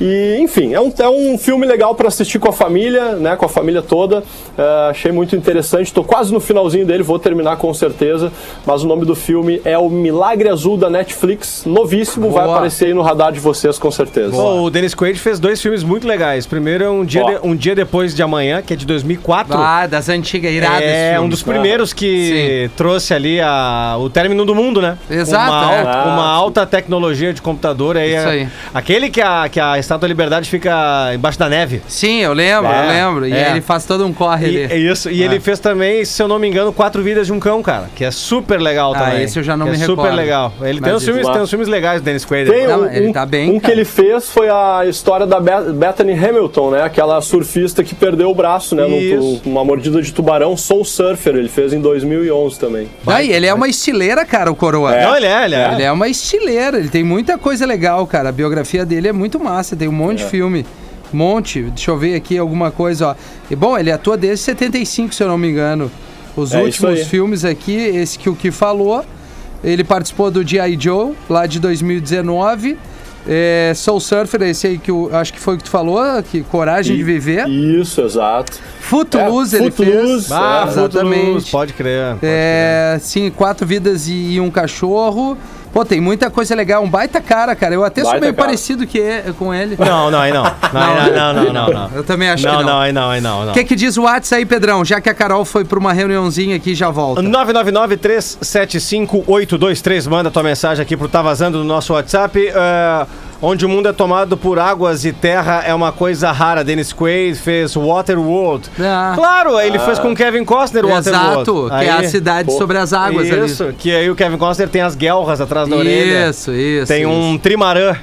e, enfim, é um, é um filme legal para assistir com a família, né? Com a família toda. É, achei muito interessante. Estou quase no finalzinho dele, vou terminar com certeza. Mas o nome do filme é O Milagre Azul da Netflix. Novíssimo, vai Boa. aparecer aí no radar de vocês com certeza. Pô, o Dennis Quaid fez dois filmes muito legais. Primeiro é um dia, de- um dia Depois de Amanhã, que é de 2004. Ah, das antigas, irado esse é filme. um dos primeiros que trouxe ali a, o término do mundo, né? Exato, Uma, é. al- Ah, uma sim. alta tecnologia de computador. Aí Isso é- aí. Aquele que a, que a Estátua da Liberdade fica embaixo da neve. Sim, eu lembro, É, eu lembro. E é. ele faz todo um corre E, ali. é isso. E Ah. ele fez também, se eu não me engano, Quatro Vidas de um Cão, cara. Que é super legal Ah, também. esse eu já não me é super recordo. legal. Ele tem uns, filmes, tem uns filmes legais do Dennis Quaid. Tem Não, um, ele um- tá bem, um que ele fez foi a história da Be- Bethany Hamilton, né? Aquela surfista que perdeu o braço, né? Numa mordida de tubarão. Soul Surfer, ele fez em 2011 também. Daí, ele é uma estileira, cara, o Coroa. Não, ele é, ele é. Ele é uma estileira, ele tem muita coisa legal, cara. A biografia dele é muito massa, tem um monte de filme. Monte, deixa eu ver aqui alguma coisa, ó. E, bom, ele atua desde 75, se eu não me engano. Os É últimos filmes aqui, esse que o que falou, ele participou do G.I. Joe, lá de 2019. É, Soul Surfer, esse aí que eu acho que foi o que tu falou, que Coragem de Viver. Isso, exato. Footloose É, ele Footloose, fez. Ah, É, Footloose, exatamente. pode crer. pode É, sim, quatro vidas e um cachorro. Pô, tem muita coisa legal. Um baita cara, cara. Eu até sou Baita meio cara. parecido que é, com ele. Não, não, aí não. Não, não, não, não, não. Eu também acho não, que não. não, aí não, aí não. O que, que diz o WhatsApp aí, Pedrão? Já que a Carol foi pra uma reuniãozinha aqui, já volta. 999-375-823. Manda tua mensagem aqui pro Tá Vazando no nosso WhatsApp. É, onde o mundo é tomado por águas e terra é uma coisa rara. Dennis Quaid fez Waterworld. Ah. Claro, ele fez com Kevin Costner o Waterworld. Exato, que é a cidade sobre as águas Isso, que aí o Kevin Costner tem as guelras atrás da ali. orelha. Isso, isso. Tem um isso. trimarã.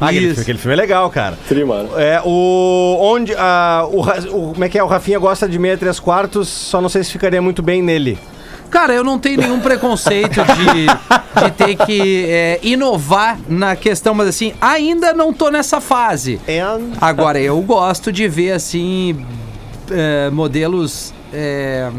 Ah, aquele, Isso. filme- aquele filme é legal, cara. Tri, mano. É, o. Onde. a o, o- como é que é? O Rafinha gosta de meia três quartos, só não sei se ficaria muito bem nele. Cara, eu não tenho nenhum preconceito de, de ter que é, inovar na questão, mas assim, ainda não tô nessa fase. Agora, eu gosto de ver, assim, é, modelos. é,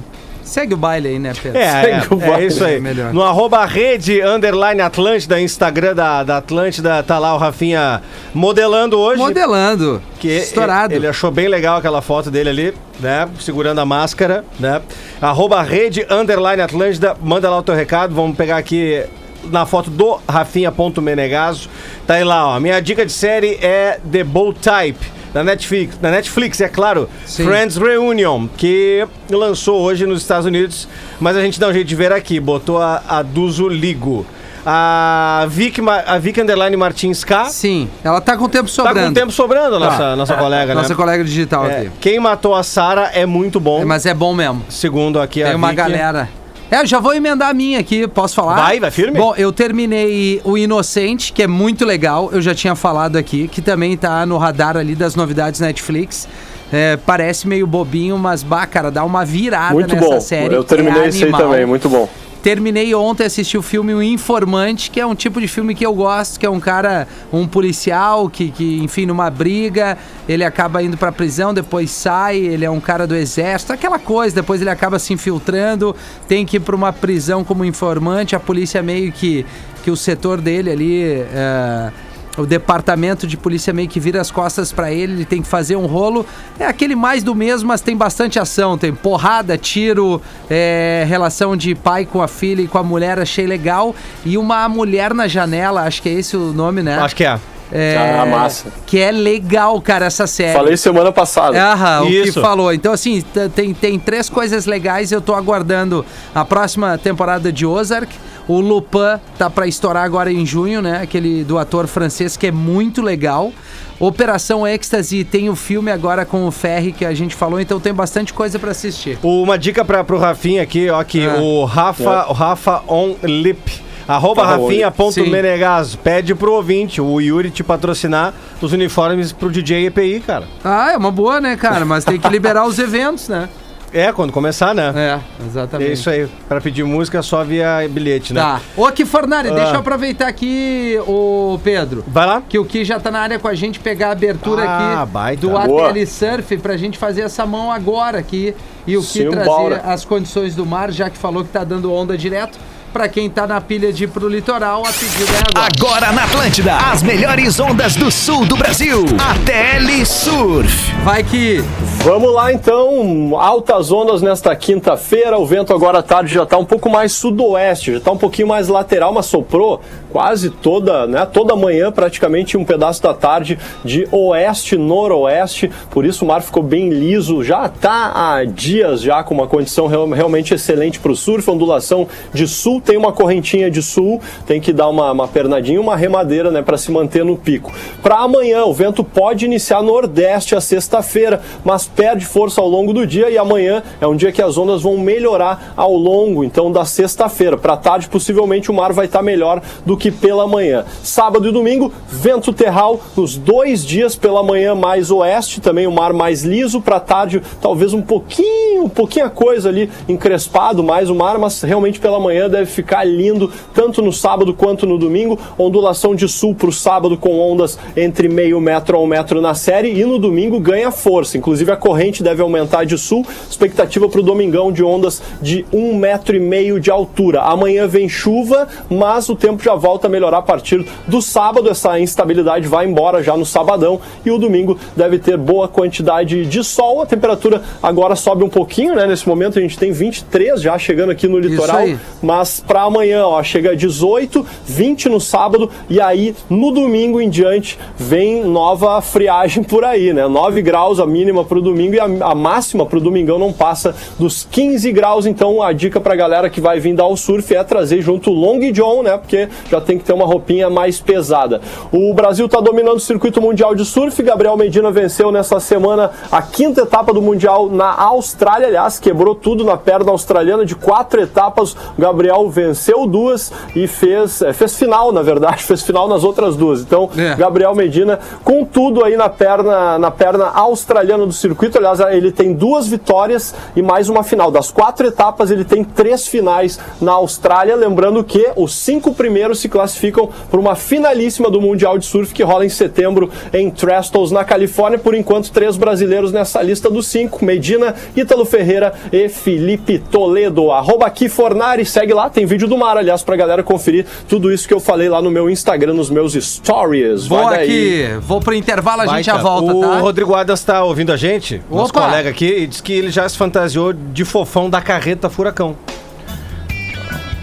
Segue o baile aí, né, Pedro? É, Segue o é, é baile. isso aí. É melhor. No arroba rede underline Atlântida, Instagram da, da Atlântida, tá lá o Rafinha modelando hoje. Modelando. Que Estourado. Ele achou bem legal aquela foto dele ali, né? Segurando a máscara, né? Arroba rede underline Atlântida, manda lá o teu recado, vamos pegar aqui na foto do Rafinha.menegaso. Tá aí lá, ó. Minha dica de série é The Bold Type. Da Netflix, da Netflix, é claro. Sim. Friends Reunion, que lançou hoje nos Estados Unidos, mas a gente dá um jeito de ver aqui. Botou a, a Duzo Ligo. A Vic, a Vic Underline Martins K. Sim, ela tá com tempo Tá sobrando. com tempo sobrando, a nossa, Tá. nossa colega, Nossa né? colega digital É, aqui. quem matou a Sara é muito bom. Mas é bom mesmo. Segundo aqui a Tem uma Vicky. galera. É, eu já vou emendar a minha aqui, posso falar? Vai, vai firme. Bom, eu terminei o Inocente, que é muito legal, eu já tinha falado aqui, que também tá no radar ali das novidades Netflix. É, parece meio bobinho, mas, bah, cara, dá uma virada Muito nessa bom. série. Eu terminei é esse aí também, muito bom. Terminei ontem, assisti o filme O Informante, que é um tipo de filme que eu gosto, que é um cara, um policial que, que enfim, numa briga, ele acaba indo pra prisão, depois sai, ele é um cara do exército, aquela coisa, depois ele acaba se infiltrando, tem que ir pra uma prisão como informante, a polícia meio que, que o setor dele ali... é, o departamento de polícia meio que vira as costas pra ele, ele tem que fazer um rolo. É aquele mais do mesmo, mas tem bastante ação. Tem porrada, tiro, é, relação de pai com a filha e com a mulher, achei legal. E uma mulher na janela, acho que é esse o nome, né? Acho que é. É, Ah, massa. Que é legal, cara, essa série. Falei semana passada. Aham, o que Isso. falou. Então, assim, tem, tem três coisas legais. Eu tô aguardando a próxima temporada de Ozark. O Lupin tá pra estourar agora em junho, né? Aquele do ator francês que é muito legal. Operação Ecstasy tem o filme agora com o Ferry que a gente falou, então tem bastante coisa pra assistir. Uma dica pra, pro Rafinha aqui, ó, que Ah. o Rafa, o Rafa on lip. Arroba Arroba Rafinha.menegas. Pede pro ouvinte, o Yuri, te patrocinar os uniformes pro DJ EPI, cara. Ah, é uma boa, né, cara? Mas tem que liberar os eventos, né? É, quando começar, né? É, É, exatamente. isso aí. Pra pedir música só via bilhete, né? Tá. Ô, aqui, Fornari, deixa Ah. eu aproveitar aqui, o Pedro. Vai lá. Que o Ki já tá na área com a gente pegar a abertura Ah, aqui baita. do Boa. ATL Surf pra gente fazer essa mão agora aqui e o Ki trazer as condições do mar, já que falou que tá dando onda direto. Pra quem tá na pilha de ir pro litoral, a pedida é agora. Agora na Atlântida, as melhores ondas do sul do Brasil. ATL Surf. Vai que Vamos lá então, altas ondas nesta quinta-feira. O vento agora à tarde já está um pouco mais sudoeste, já está um pouquinho mais lateral, mas soprou quase toda, né, toda manhã, praticamente um pedaço da tarde de oeste noroeste. Por isso o mar ficou bem liso. Já está há dias já com uma condição real- realmente excelente para o surf, ondulação de sul, tem uma correntinha de sul, tem que dar uma, uma pernadinha, uma remadeira, né, para se manter no pico. Para amanhã o vento pode iniciar nordeste a sexta-feira, mas perde força ao longo do dia e amanhã é um dia que as ondas vão melhorar ao longo então da sexta-feira. Para tarde possivelmente o mar vai estar melhor do que pela manhã. Sábado e domingo vento terral nos dois dias pela manhã mais oeste, também o mar mais liso. Para tarde talvez um pouquinho, um pouquinho a coisa ali encrespado mais o mar, mas realmente pela manhã deve ficar lindo tanto no sábado quanto no domingo. Ondulação de sul para o sábado com ondas entre meio metro a um metro na série e no domingo ganha força. Inclusive a corrente deve aumentar de sul. Expectativa para o domingão de ondas de um metro e meio de altura. Amanhã vem chuva, mas o tempo já volta a melhorar a partir do sábado. Essa instabilidade vai embora já no sabadão e o domingo deve ter boa quantidade de sol. A temperatura agora sobe um pouquinho, né? Nesse momento a gente tem 23 já chegando aqui no litoral, mas para amanhã, ó, chega a 18, 20 no sábado e aí no domingo em diante vem nova friagem por aí, né? 9 graus a mínima para o domingo e a, a máxima para o domingão não passa dos 15 graus. Então a dica para galera que vai vir dar o surf é trazer junto o Long John, né? Porque já tem que ter uma roupinha mais pesada. O Brasil está dominando o circuito mundial de surf. Gabriel Medina venceu nessa semana a quinta etapa do mundial na Austrália. Aliás, quebrou tudo na perna australiana de quatro etapas. O Gabriel venceu duas e fez, é, fez final, na verdade, fez final nas outras duas. Então, É. Gabriel Medina com tudo aí na perna, na perna australiana do circuito. Aliás, ele tem duas vitórias e mais uma final. Das quatro etapas, ele tem três finais na Austrália. Lembrando que os cinco primeiros se classificam para uma finalíssima do Mundial de Surf que rola em setembro em Trestles, na Califórnia. Por enquanto, três brasileiros nessa lista dos cinco: Medina, Ítalo Ferreira e Felipe Toledo. Arroba aqui Fornari, segue lá, tem vídeo do mar, aliás, pra galera conferir tudo isso que eu falei lá no meu Instagram, nos meus stories. vou Vai daí. aqui, vou pro intervalo, a gente já volta, o tá? Rodrigo Adas tá ouvindo a gente, nosso Opa! colega aqui, e diz que ele já se fantasiou de fofão da carreta furacão.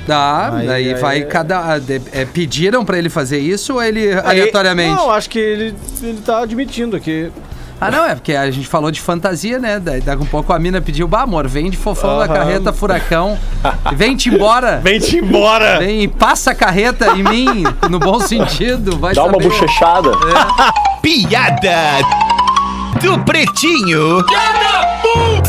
Tá, Aí, daí aí, vai aí. cada. ah, é, pediram pra ele fazer isso ou ele Aí- aleatoriamente? Não, acho que ele, ele tá admitindo que. Ah, não, é porque a gente falou de fantasia, né? Daí daqui um pouco a mina pediu, bah, amor, vem de fofão da Aham. carreta furacão. Vem-te embora. Vem-te embora! Vem e passa a carreta em mim, no bom sentido. Vai Dá uma saber. bochechada. Piada do Pretinho.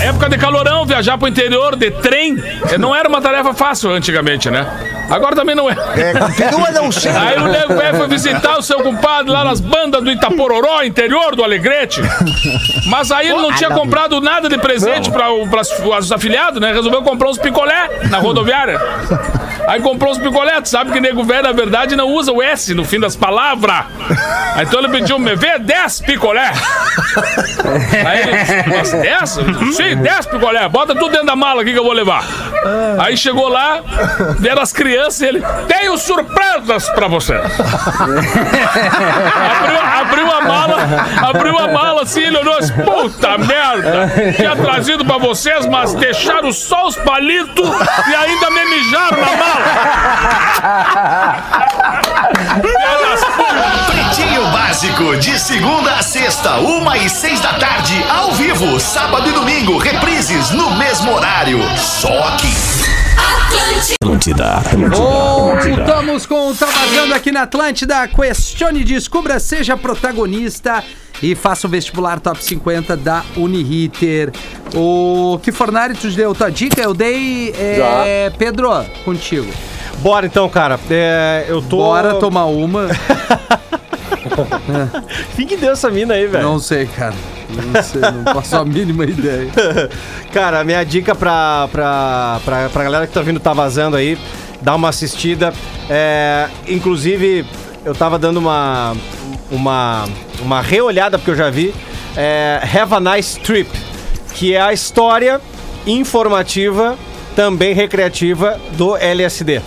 Época de calorão, viajar pro interior de trem eh, não era uma tarefa fácil antigamente, né? Agora também não é. É, continua não sendo. Aí o nego velho foi visitar o seu compadre lá nas bandas do Itapororó, interior do Alegrete. Mas aí ele não tinha comprado nada de presente para os afiliados, né? Resolveu comprar uns picolé na rodoviária. Aí comprou uns picolé, tu sabe que nego velho, na verdade, não usa o S no fim das palavras. Aí então ele pediu, me vê 10 picolé. Aí ele, mas 10? Sim, 10 picolé. Bota tudo dentro da mala aqui que eu vou levar. Aí chegou lá, vieram as crianças e ele, tenho surpresas pra vocês. abriu, abriu a mala, abriu a mala assim, ele olhou assim, puta merda. Tinha trazido pra vocês, mas deixaram só os palitos e ainda me mijaram na mala. Pretinho Básico, de segunda a sexta, uma e seis da tarde, ao vivo, sábado e domingo, reprises no mesmo horário. Só aqui. Atlântida. Voltamos com o Vazando aqui na Atlântida. Questione, descubra, seja protagonista e faça o vestibular top 50 da Uniriter. O que Fornari tu deu tua dica? Eu dei. é, Pedro, contigo. Bora então, cara. É, eu tô. Bora tomar uma. Fim que deu essa mina aí, velho. Não sei, cara. Não sei, não faço a mínima ideia. Cara, a minha dica pra, pra, pra, pra galera que tá vindo Tá Vazando aí, dá uma assistida. É, inclusive, eu tava dando uma, uma, uma reolhada, porque eu já vi. É, Have a Nice Trip, que é a história informativa, também recreativa, do LSD.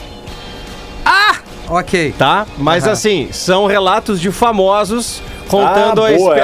Ok. Tá? Mas Aham. assim, são relatos de famosos contando Ah, a, boa,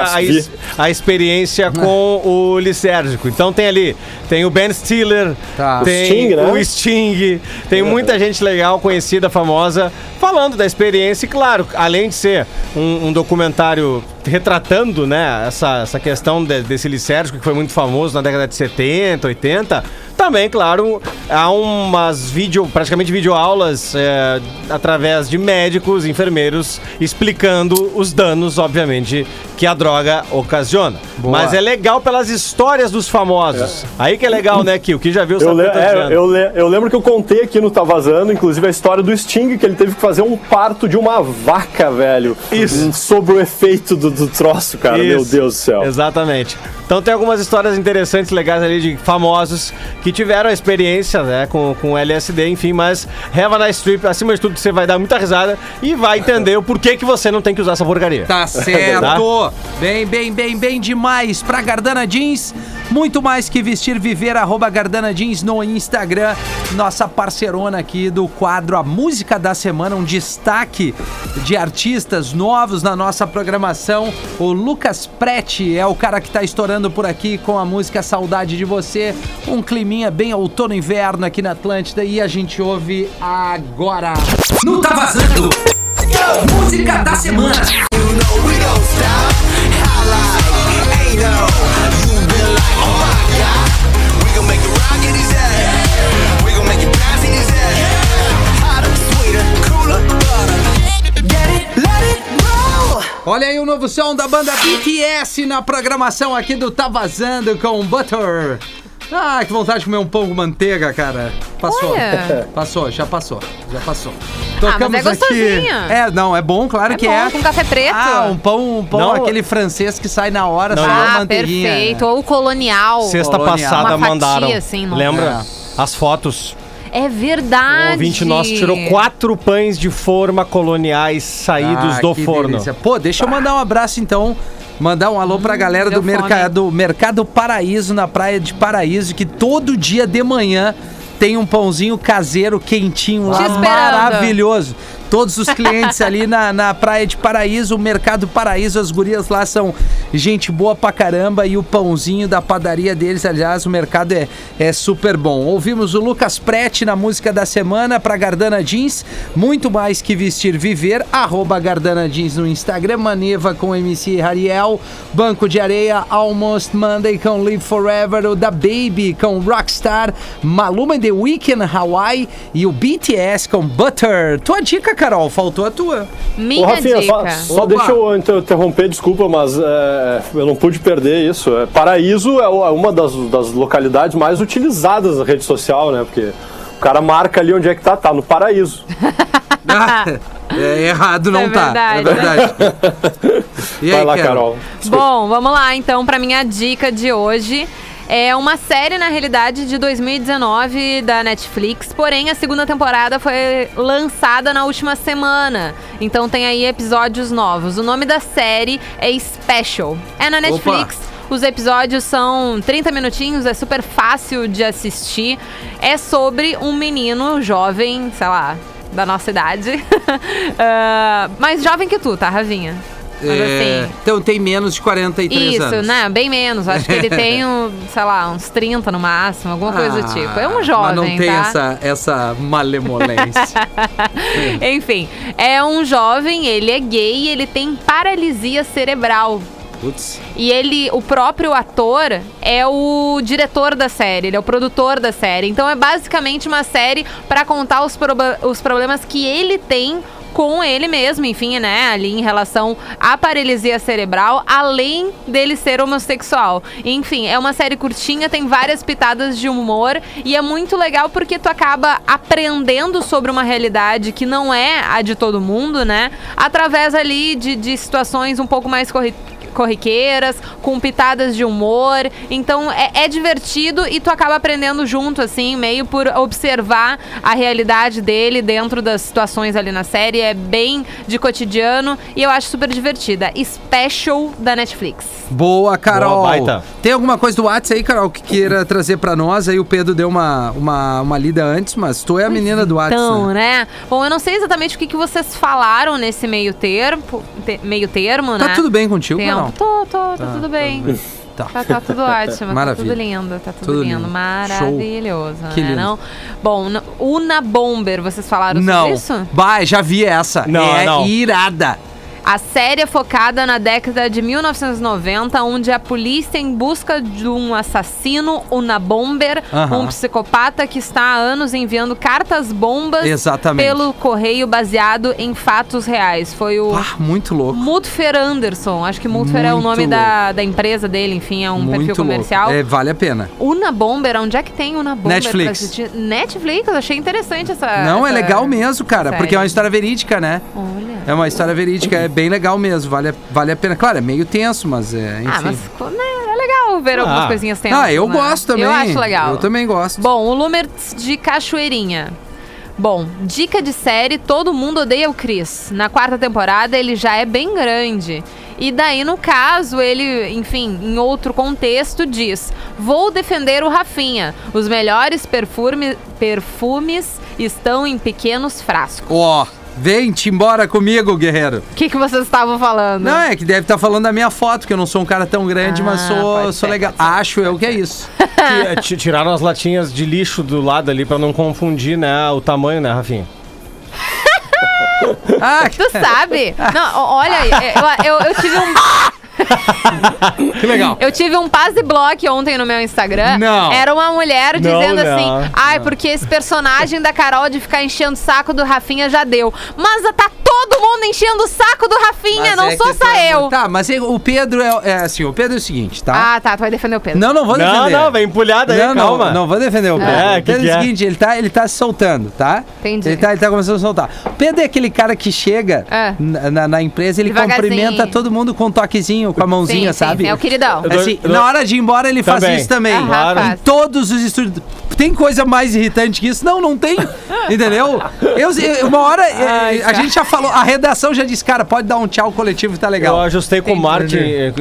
a a experiência com o lisérgico. Então tem ali, tem o Ben Stiller, Tá. tem O Sting, né? o Sting, tem muita gente legal, conhecida, famosa, falando da experiência e claro, além de ser um, um documentário retratando, né, essa, essa questão de- desse lisérgico que foi muito famoso na década de 70, 80, também, claro, há umas vídeo, praticamente videoaulas é, através de médicos, enfermeiros, explicando os danos, obviamente, que a droga ocasiona. Boa. Mas é legal pelas histórias dos famosos. Aí que é legal, né, Kio? Que já viu Eu, le- é, eu, le- eu lembro que eu contei aqui no Tá Vazando, inclusive, a história do Sting, que ele teve que fazer um parto de uma vaca, velho. Isso. Hum, Sobre o efeito do, do troço, cara. Meu Isso. Deus do céu. Exatamente. Então tem algumas histórias interessantes, legais ali de famosos que tiveram a experiência, né, com, com LSD, enfim, mas Have a Nice Trip, acima de tudo, você vai dar muita risada e vai entender o porquê que você não tem que usar essa porcaria. Tá certo. Bem, bem, bem, bem demais. Pra Gardana Jeans, muito mais que vestir, viver, arroba Gardana Jeans no Instagram. Nossa parceirona aqui do quadro A Música da Semana, um destaque de artistas novos na nossa programação. O Lucas Prete é o cara que tá estourando por aqui com a música Saudade de Você. Um climinha bem outono-inverno aqui na Atlântida e a gente ouve agora. No Tá Vazando! Música da Semana! Olha aí o novo som da banda BTS na programação aqui do Tá Vazando com Butter. Ah, que vontade de comer um pão com manteiga, cara. Passou. Olha. Passou, já passou. Já passou. Ah, mas é gostosinho. É, não, é bom, claro É que bom, é. com café preto. Ah, um pão, um pão Não. aquele francês que sai na hora, só a Ah, manteiguinha. perfeito. Ou colonial. Sexta Colonial. passada Uma fatia, mandaram. assim, não- Lembra? As fotos. É verdade. O ouvinte nosso tirou quatro pães de forma coloniais saídos Ah, do que forno. delícia. Pô, deixa eu mandar um abraço então. Mandar um alô pra galera do mercado, mercado Paraíso, na praia de Paraíso, que todo dia de manhã tem um pãozinho caseiro quentinho lá, maravilhoso. Todos os clientes ali na, na praia de Paraíso, o Mercado Paraíso, as gurias lá são gente boa pra caramba e o pãozinho da padaria deles, aliás, o mercado é, é super bom. Ouvimos o Lucas Prete na música da semana pra Gardana Jeans, muito mais que vestir viver, arroba Gardana Jeans no Instagram, Maneva com MC Rariel, Banco de Areia, Almost Monday com Live Forever, o da Baby com Rockstar, Maluma The Weeknd Hawaii e o BTS com Butter. Tua dica, Carol, faltou a tua. Minha Ô, Rafinha, só, dica. só Opa. deixa eu inter- interromper, desculpa, mas é, eu não pude perder isso. É, Paraíso é é uma das, das localidades mais utilizadas na rede social, né? Porque o cara marca ali onde é que tá, tá no Paraíso. Ah, é errado, não É tá. verdade. É verdade. E Vai aí, lá, Carol? Carol. Bom, vamos lá então para minha dica de hoje. É uma série, na realidade, de 2019 da Netflix, porém a segunda temporada foi lançada na última semana. Então tem aí episódios novos. O nome da série é Special. É na Netflix. Os episódios são 30 minutinhos, é super fácil de assistir. É sobre um menino jovem, sei lá, da nossa idade. Ah, mais jovem que tu, tá, Ravinha? É, assim, então tem menos de 43 isso, anos. né? Bem menos. Acho que ele tem, um, sei lá, uns 30 no máximo, alguma coisa do tipo. É um jovem, Ah, Mas não tem tá? essa, essa malemolência. Enfim, é um jovem, ele é gay e ele tem paralisia cerebral. Putz. E ele, o próprio ator, é o diretor da série, ele é o produtor da série. Então é basicamente uma série pra contar os, os problemas que ele tem com ele mesmo, enfim, né, ali em relação à paralisia cerebral, além dele ser homossexual. Enfim, é uma série curtinha, tem várias pitadas de humor e é muito legal porque tu acaba aprendendo sobre uma realidade que não é a de todo mundo, né, através ali de, de situações um pouco mais corri corriqueiras, com pitadas de humor. Então é, é divertido e tu acaba aprendendo junto, assim, meio por observar a realidade dele dentro das situações ali na série. É bem de cotidiano e eu acho super divertida. Special da Netflix. Boa, Carol. Boa, baita. Tem alguma coisa do WhatsApp aí, Carol, que queira trazer pra nós? Aí o Pedro deu uma, uma, uma lida antes, mas tu é a menina do WhatsApp. Então, né? né? Bom, eu não sei exatamente o que, que vocês falaram nesse meio termo, te- meio termo, né? Tá tudo bem contigo, Tempo. Carol? Tô, tô, tá, tudo bem. Tá. Tá, tá tudo ótimo, Maravilha. tá tudo lindo, tá tudo, Tudo lindo, lindo. maravilhoso, Que né? lindo. Não? Bom, Una Bomber, vocês falaram Não. sobre isso? Bah, já vi essa. Não, é não. irada. A série é focada na década de 1990, onde a polícia em busca de um assassino, Una Bomber, Aham. um psicopata que está há anos enviando cartas bombas Exatamente. pelo correio baseado em fatos reais. Foi o Ah, muito louco. Mutfer Anderson, acho que Mutfer é o Muito nome da, da empresa dele, enfim, é um muito perfil comercial. É, vale a pena. Una Bomber, onde é que tem Una Bomber? Netflix. Netflix, eu achei interessante essa. Não, é essa legal mesmo, cara, série. porque é uma história verídica, né? Olha. É uma história verídica, é bem legal mesmo, vale, a- vale a pena. Claro, é meio tenso, mas é, enfim. Ah, mas ficou, né, é legal ver algumas Ah. coisinhas tensas. Ah, eu né? gosto também. Eu acho legal. Eu também gosto. Bom, o Lumertz de Cachoeirinha. Bom, dica de série, todo mundo odeia o Chris. Na quarta temporada ele já é bem grande. E daí, no caso, ele, enfim, em outro contexto, diz: Vou defender o Rafinha. Os melhores perfume, perfumes estão em pequenos frascos. Ó, vem-te embora comigo, guerreiro. O que, que vocês estavam falando? Não, é que deve estar falando da minha foto, que eu não sou um cara tão grande, mas Ah, sou, pode sou ser, legal. Acho eu que é isso. Que, ti- tiraram as latinhas de lixo do lado ali pra não confundir, né, o tamanho, né, Rafinha? Ah, Tu sabe? Não, olha, eu, eu, eu tive um. que legal. Eu tive um passe block ontem no meu Instagram. Não. Era uma mulher Não, dizendo não, assim: ai, porque esse personagem da Carol de ficar enchendo o saco do Rafinha já deu. Mas tá todo mundo enchendo o saco do Rafinha, Mas não é sou só é- eu. Tá, mas o Pedro é, é assim, o Pedro é o seguinte, tá? Ah, tá, tu vai defender o Pedro. Não, não vou Não, defender. não, vem empulhada aí, não, calma. Não, não vou defender o Pedro. É, o Pedro que é o é? seguinte, ele tá, ele tá se soltando, tá? Entendi. Ele tá, ele tá começando a soltar. O Pedro é aquele cara que chega É. na, na- na empresa, ele cumprimenta todo mundo com um toquezinho, com a mãozinha, Sim, sabe? sim, é o queridão. Assim, na hora de ir embora, ele faz Também. isso também. Aham, Claro. faz. Em todos os estúdios. Tem coisa mais irritante que isso? Não, não tem. Entendeu? Eu, eu- uma hora, eh, a gente já falou, a redação já disse, cara, pode dar um tchau coletivo e tá legal. Eu ajustei com o. Martin,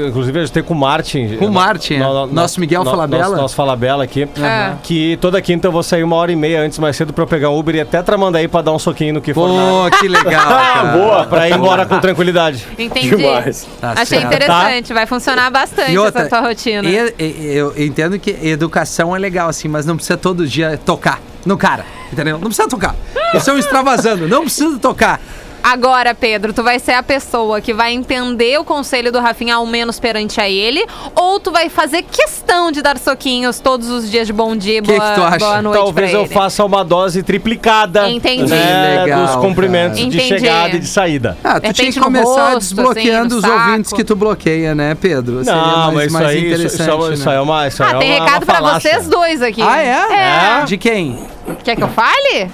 inclusive ajustei com o Martin. Com o Martin, é. Nosso Miguel Falabella. Nosso, nosso Falabella aqui. É. Que toda quinta eu vou sair uma hora e meia antes, mais cedo, pra eu pegar um Uber e até Tramandaí pra dar um soquinho no que for. Pô, que legal. cara. Boa. Pra ir embora com tranquilidade. Entendi. Demais. Tá Achei certo. interessante, vai funcionar bastante E outra, essa tua rotina. e- e- eu entendo que educação é legal, assim, mas não precisa todo dia tocar no cara, entendeu? Não precisa tocar. Eles estão extravasando, não precisa tocar. Agora, Pedro, tu vai ser a pessoa que vai entender o conselho do Rafinha ao menos perante a ele, ou tu vai fazer questão de dar soquinhos todos os dias de bom dia e Que boa, que tu acha? boa noite Talvez pra eu ele. faça uma dose triplicada Entendi. né, Legal, dos cumprimentos cara. de Entendi. É. chegada e de saída. Ah, tu tinha que começar rosto, desbloqueando assim, os saco. ouvintes que tu bloqueia, né, Pedro? Seria Não, mais, mas isso mais aí, isso, interessante, isso, é- né? isso aí é uma. Isso aí Ah, é tem uma- recado uma pra vocês dois aqui. Ah, é? É. De quem? Quer que eu fale?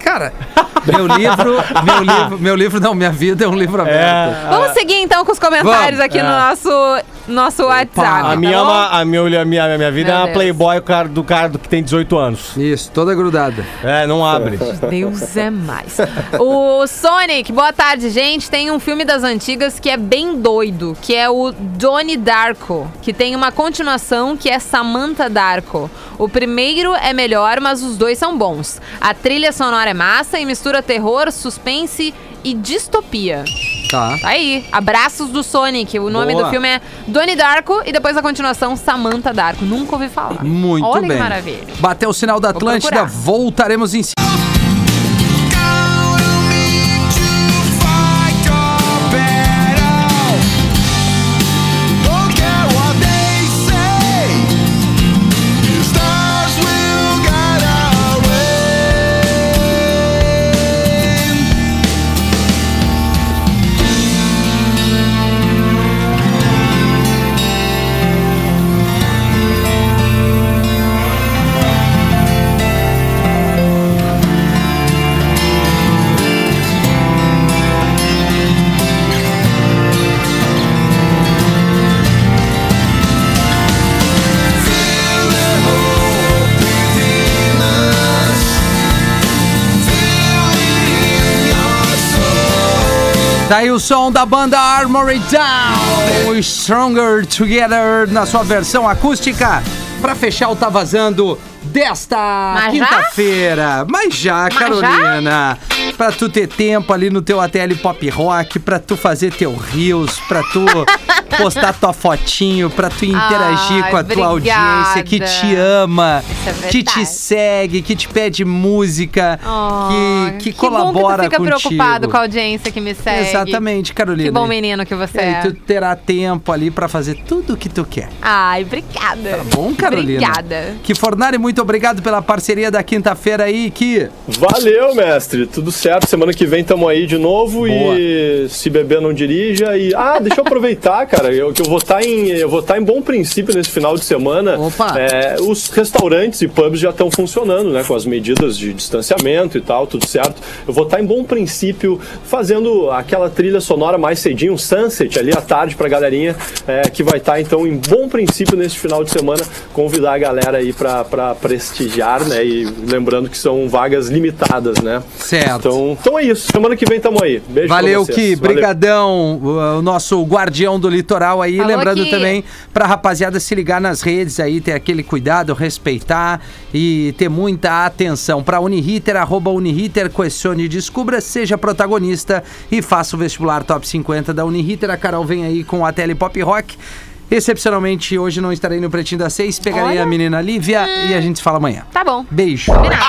Cara, meu livro, meu livro, meu livro não, minha vida é um livro aberto. Vamos seguir então com os comentários Vamos. aqui no nosso, nosso WhatsApp. A tá minha, bom? uma- a minha, a minha, a minha vida Meu é uma Deus. playboy o cara, do cara do que tem 18 anos. Isso, toda grudada. É, não abre. Deus é mais. O Sonic, boa tarde, gente. Tem um filme das antigas que é bem doido, que é o Donnie Darko, que tem uma continuação que é Samantha Darko. O primeiro é melhor, mas os dois são bons. A trilha sonora é massa e mistura terror, suspense e distopia. Tá. Tá aí. Abraços do Sonic. O nome Boa. do filme é Donnie Darko e depois a continuação Samantha Darko. Nunca ouvi falar. Muito Olha bem. que maravilha. Bateu o sinal da Atlântida, voltaremos em Tá aí o som da banda Armory Down, Stronger Together, na sua versão acústica, pra fechar o Tá Vazando desta já? quinta-feira. Mas já, Mas Carolina. Pra tu ter tempo ali no teu ATL Pop Rock, pra tu fazer teu rios, pra tu postar tua fotinho, pra tu interagir Ai, com a tua audiência que te obrigada. ama, é que te segue, que te pede música, Oh, que, que, bom colabora que tu fica contigo. preocupado com a audiência que me segue. Exatamente, Carolina. Que bom menino que você E aí é. tu terá tempo ali pra fazer tudo o que tu quer. Ai, obrigada. Tá bom, Carolina? Obrigada. Que Fornari, muito obrigado pela parceria da quinta-feira aí, que Valeu, mestre. Tudo certo. Semana que vem tamo aí de novo Boa. e se beber não dirija e ah, deixa eu aproveitar, cara, eu que eu vou estar em eu vou estar em bom princípio nesse final de semana. Opa. É, os restaurantes e pubs já estão funcionando, né, com as medidas de distanciamento e tal, tudo certo. Eu vou estar em bom princípio fazendo aquela trilha sonora mais cedinho, um sunset ali à tarde pra galerinha é, que vai estar então em bom princípio nesse final de semana convidar a galera aí pra pra prestigiar, né, e lembrando que são vagas limitadas, né? Certo. Então, então é isso. Semana que vem tamo aí. Beijo pra Valeu, Valeu. brigadão, o, o nosso guardião do litoral aí, Falou lembrando que- também pra rapaziada se ligar nas redes aí, ter aquele cuidado, respeitar e ter muita atenção. Pra Uniriter, arroba Uniriter, questione e descubra, seja protagonista e faça o vestibular top 50 da Uniriter. A Carol vem aí com a Tele Pop Rock. Excepcionalmente, hoje não estarei no Pretinho das Seis, pegarei Olha. a menina Lívia e a gente se fala amanhã. Tá bom. Beijo. Combinado.